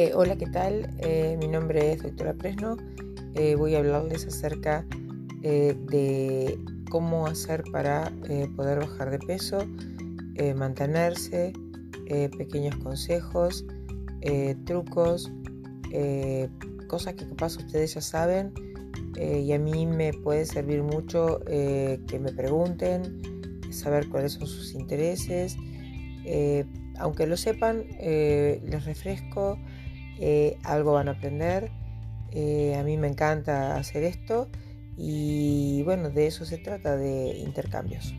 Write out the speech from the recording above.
Eh, hola, ¿qué tal? Eh, mi nombre es doctora Presno. Eh, voy a hablarles acerca de cómo hacer para poder bajar de peso, mantenerse, pequeños consejos, trucos, cosas que capaz ustedes ya saben y a mí me puede servir mucho que me pregunten, saber cuáles son sus intereses. aunque lo sepan, les refresco eh, algo van a aprender. Eh, a mí me encanta hacer esto y bueno, de eso se trata, de intercambios.